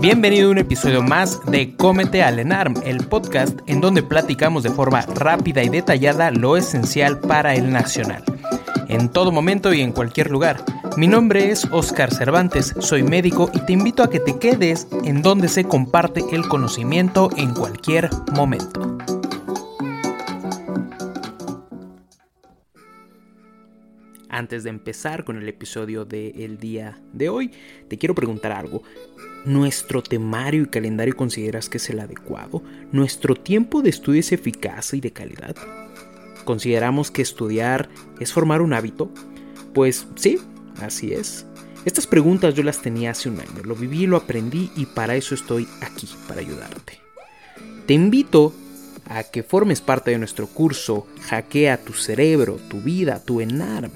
Bienvenido a un episodio más de Cómete al ENARM, el podcast en donde platicamos de forma rápida y detallada lo esencial para el nacional. En todo momento y en cualquier lugar. Mi nombre es Oscar Cervantes, soy médico y te invito a que te quedes en donde se comparte el conocimiento en cualquier momento. Antes de empezar con el episodio del día de hoy, te quiero preguntar algo. ¿Nuestro temario y calendario consideras que es el adecuado? ¿Nuestro tiempo de estudio es eficaz y de calidad? ¿Consideramos que estudiar es formar un hábito? Pues sí, así es. Estas preguntas yo las tenía hace un año, lo viví, lo aprendí y para eso estoy aquí, para ayudarte. Te invito a que formes parte de nuestro curso Hackea tu cerebro, tu vida, tu ENARM.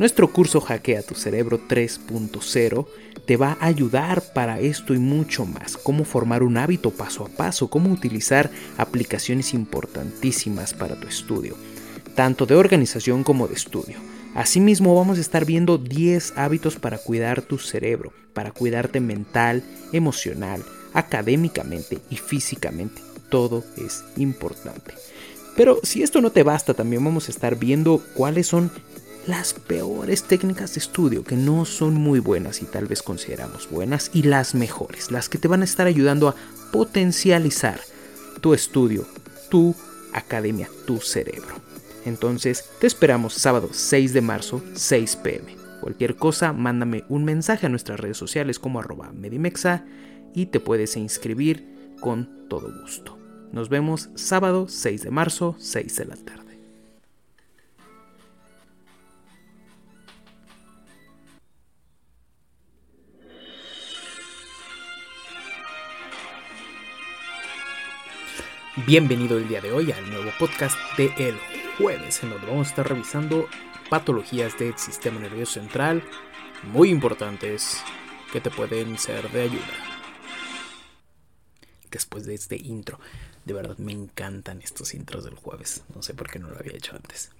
Nuestro curso Hackea tu cerebro 3.0 te va a ayudar para esto y mucho más. Cómo formar un hábito paso a paso, cómo utilizar aplicaciones importantísimas para tu estudio, tanto de organización como de estudio. Asimismo vamos a estar viendo 10 hábitos para cuidar tu cerebro, para cuidarte mental, emocional, académicamente y físicamente todo es importante. Pero si esto no te basta, también vamos a estar viendo cuáles son las peores técnicas de estudio que no son muy buenas y tal vez consideramos buenas y las mejores, las que te van a estar ayudando a potencializar tu estudio, tu academia, tu cerebro. Entonces, te esperamos sábado 6 de marzo, 6 pm. Cualquier cosa, mándame un mensaje a nuestras redes sociales como arroba medimexa y te puedes inscribir con todo gusto. Nos vemos sábado 6 de marzo, 6 de la tarde. Bienvenido el día de hoy al nuevo podcast de El Jueves, en donde vamos a estar revisando patologías del sistema nervioso central muy importantes que te pueden ser de ayuda. Después de este intro, de verdad me encantan estos intros del jueves, no sé por qué no lo había hecho antes.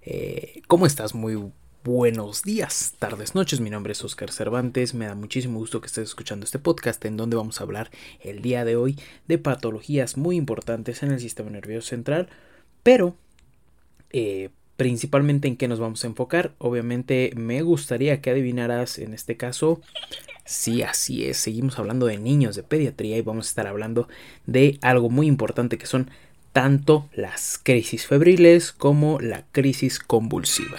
Eh, ¿Cómo estás? Muy Buenos días, tardes, noches. Mi nombre es Oscar Cervantes. Me da muchísimo gusto que estés escuchando este podcast en donde vamos a hablar el día de hoy de patologías muy importantes en el sistema nervioso central, pero eh, principalmente en qué nos vamos a enfocar. Obviamente me gustaría que adivinaras en este caso. Sí, así es. Seguimos hablando de niños de pediatría y vamos a estar hablando de algo muy importante que son tanto las crisis febriles como la crisis convulsiva.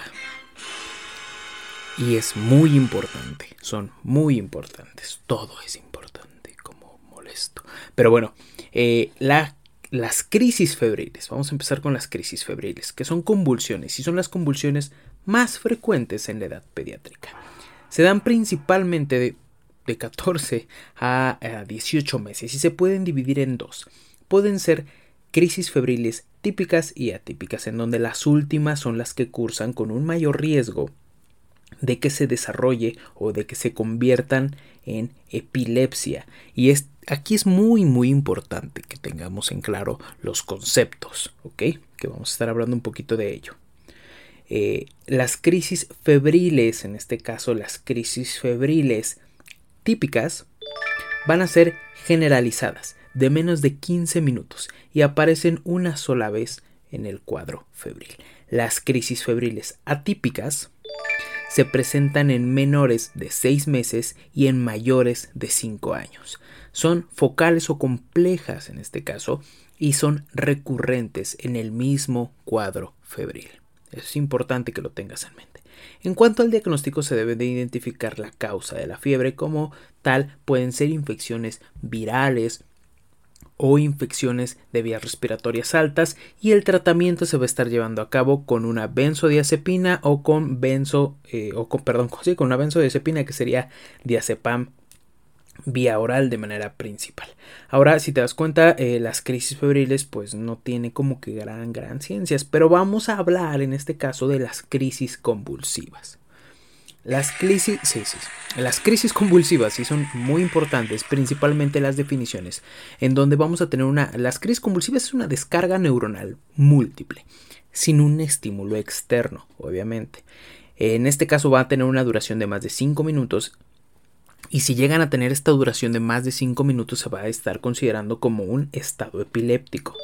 Y es muy importante, son muy importantes, todo es importante, como molesto. Pero bueno, eh, las crisis febriles, vamos a empezar con las crisis febriles, que son convulsiones y son las convulsiones más frecuentes en la edad pediátrica. Se dan principalmente de, de 14 a, a 18 meses y se pueden dividir en dos. Pueden ser crisis febriles típicas y atípicas, en donde las últimas son las que cursan con un mayor riesgo de que se desarrolle o de que se conviertan en epilepsia. Y es, aquí es muy muy importante que tengamos en claro los conceptos, ¿ok? Que vamos a estar hablando un poquito de ello. Eh, las crisis febriles, en este caso las crisis febriles típicas, van a ser generalizadas de menos de 15 minutos y aparecen una sola vez en el cuadro febril. Las crisis febriles atípicas se presentan en menores de 6 meses y en mayores de 5 años. Son focales o complejas en este caso y son recurrentes en el mismo cuadro febril. Es importante que lo tengas en mente. En cuanto al diagnóstico se debe de identificar la causa de la fiebre como tal pueden ser infecciones virales, o infecciones de vías respiratorias altas y el tratamiento se va a estar llevando a cabo con una benzodiazepina o con benzo eh, o con perdón sí, con una benzodiazepina que sería diazepam vía oral de manera principal. Ahora, si te das cuenta, eh, las crisis febriles pues no tiene como que gran, gran ciencias, pero vamos a hablar en este caso de las crisis convulsivas. Las crisis, las crisis convulsivas sí son muy importantes, principalmente las definiciones, en donde vamos a tener una... Las crisis convulsivas es una descarga neuronal múltiple, sin un estímulo externo, obviamente. En este caso va a tener una duración de más de 5 minutos y si llegan a tener esta duración de más de 5 minutos se va a estar considerando como un estado epiléptico.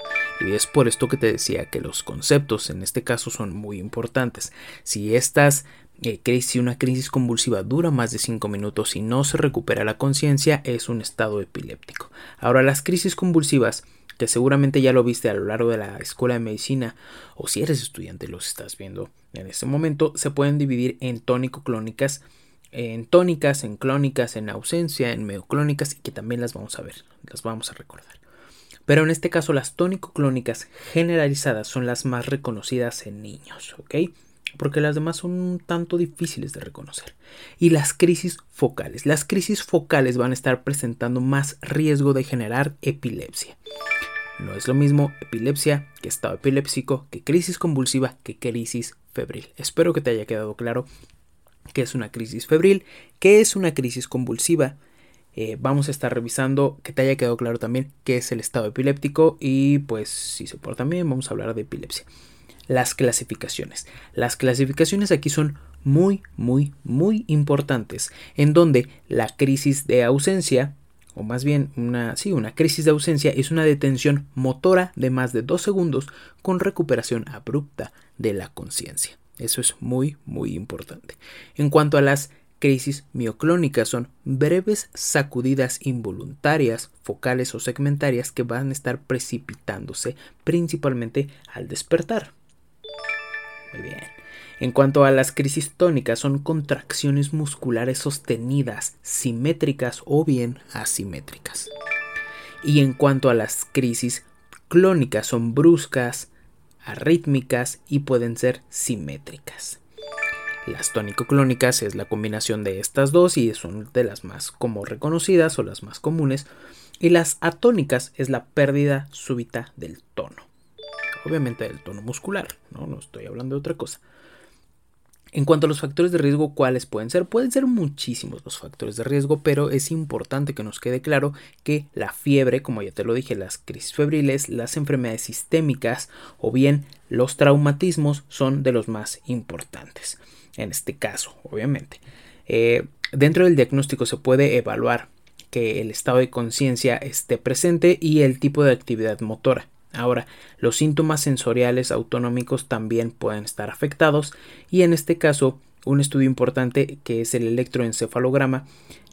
Y es por esto que te decía que los conceptos en este caso son muy importantes. Si estas eh, si una crisis convulsiva dura más de 5 minutos y no se recupera la conciencia, es un estado epiléptico. Ahora, las crisis convulsivas, que seguramente ya lo viste a lo largo de la escuela de medicina, o si eres estudiante los estás viendo en este momento, se pueden dividir en tónico-clónicas, en tónicas, en clónicas, en ausencia, en medioclónicas, y que también las vamos a ver, las vamos a recordar. Pero en este caso, las tónico-clónicas generalizadas son las más reconocidas en niños, ¿ok? Porque las demás son un tanto difíciles de reconocer. Y las crisis focales. Las crisis focales van a estar presentando más riesgo de generar epilepsia. No es lo mismo epilepsia que estado epiléptico, que crisis convulsiva, que crisis febril. Espero que te haya quedado claro qué es una crisis febril, qué es una crisis convulsiva. Eh, vamos a estar revisando que te haya quedado claro también qué es el estado epiléptico y pues si se puede también vamos a hablar de epilepsia las clasificaciones. Las clasificaciones aquí son muy, muy, muy importantes, en donde la crisis de ausencia, o más bien una, sí, una crisis de ausencia, es una detención motora de más de dos segundos con recuperación abrupta de la conciencia. Eso es muy, muy importante. En cuanto a las crisis mioclónicas son breves sacudidas involuntarias, focales o segmentarias que van a estar precipitándose principalmente al despertar. Muy bien. En cuanto a las crisis tónicas, son contracciones musculares sostenidas, simétricas o bien asimétricas. Y en cuanto a las crisis clónicas, son bruscas, arrítmicas y pueden ser simétricas. Las tónico-clónicas es la combinación de estas dos y son de las más como reconocidas o las más comunes. Y las atónicas es la pérdida súbita del tono obviamente del tono muscular, ¿no? estoy hablando de otra cosa. En cuanto a los factores de riesgo, ¿cuáles pueden ser? Pueden ser muchísimos los factores de riesgo, pero es importante que nos quede claro que la fiebre, como ya te lo dije, las crisis febriles, las enfermedades sistémicas o bien los traumatismos son de los más importantes. En este caso, obviamente. Eh, dentro del diagnóstico se puede evaluar que el estado de conciencia esté presente y el tipo de actividad motora. Ahora, los síntomas sensoriales autonómicos también pueden estar afectados y en este caso un estudio importante que es el electroencefalograma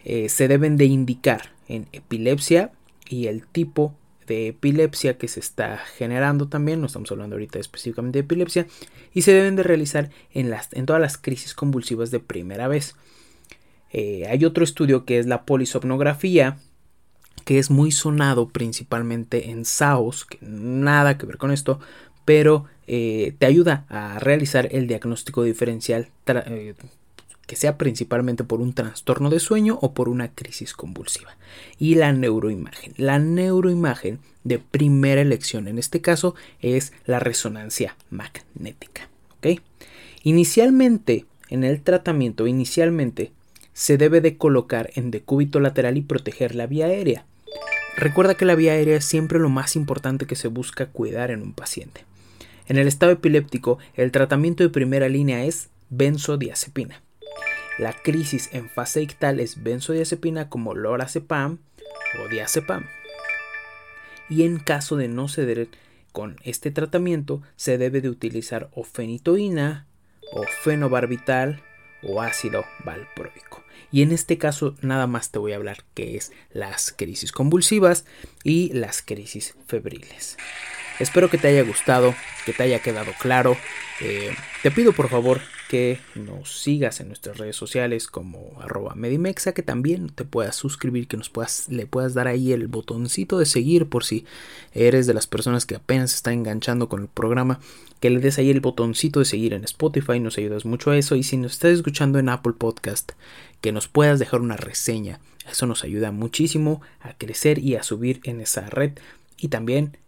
eh, se deben de indicar en epilepsia y el tipo de epilepsia que se está generando también, no estamos hablando ahorita específicamente de epilepsia, y se deben de realizar en, las, en todas las crisis convulsivas de primera vez. Eh, hay otro estudio que es la polisomnografía, que es muy sonado principalmente en SAOS, que nada que ver con esto, pero eh, te ayuda a realizar el diagnóstico diferencial eh, que sea principalmente por un trastorno de sueño o por una crisis convulsiva. Y la neuroimagen. La neuroimagen de primera elección en este caso es la resonancia magnética. Inicialmente, en el tratamiento, inicialmente se debe de colocar en decúbito lateral y proteger la vía aérea. Recuerda que la vía aérea es siempre lo más importante que se busca cuidar en un paciente. En el estado epiléptico, el tratamiento de primera línea es benzodiazepina. La crisis en fase ictal es benzodiazepina como lorazepam o diazepam. Y en caso de no ceder con este tratamiento, se debe de utilizar o fenitoína o fenobarbital o ácido valproico. Y en este caso nada más te voy a hablar que es las crisis convulsivas y las crisis febriles. Espero que te haya gustado, que te haya quedado claro. Eh, te pido por favor que nos sigas en nuestras redes sociales como arroba medimexa, que también te puedas suscribir, que nos puedas, le puedas dar ahí el botoncito de seguir por si eres de las personas que apenas está enganchando con el programa, que le des ahí el botoncito de seguir en Spotify, nos ayudas mucho a eso, y si nos estás escuchando en Apple Podcast, que nos puedas dejar una reseña, eso nos ayuda muchísimo a crecer y a subir en esa red, y también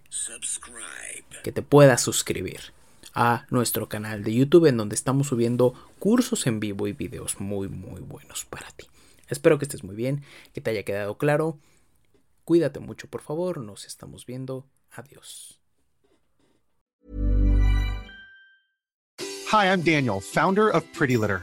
que te puedas suscribir a nuestro canal de YouTube en donde estamos subiendo cursos en vivo y videos muy muy buenos para ti. Espero que estés muy bien, que te haya quedado claro. Cuídate mucho, por favor. Nos estamos viendo. Adiós. Hi, I'm Daniel, founder of Pretty Litter.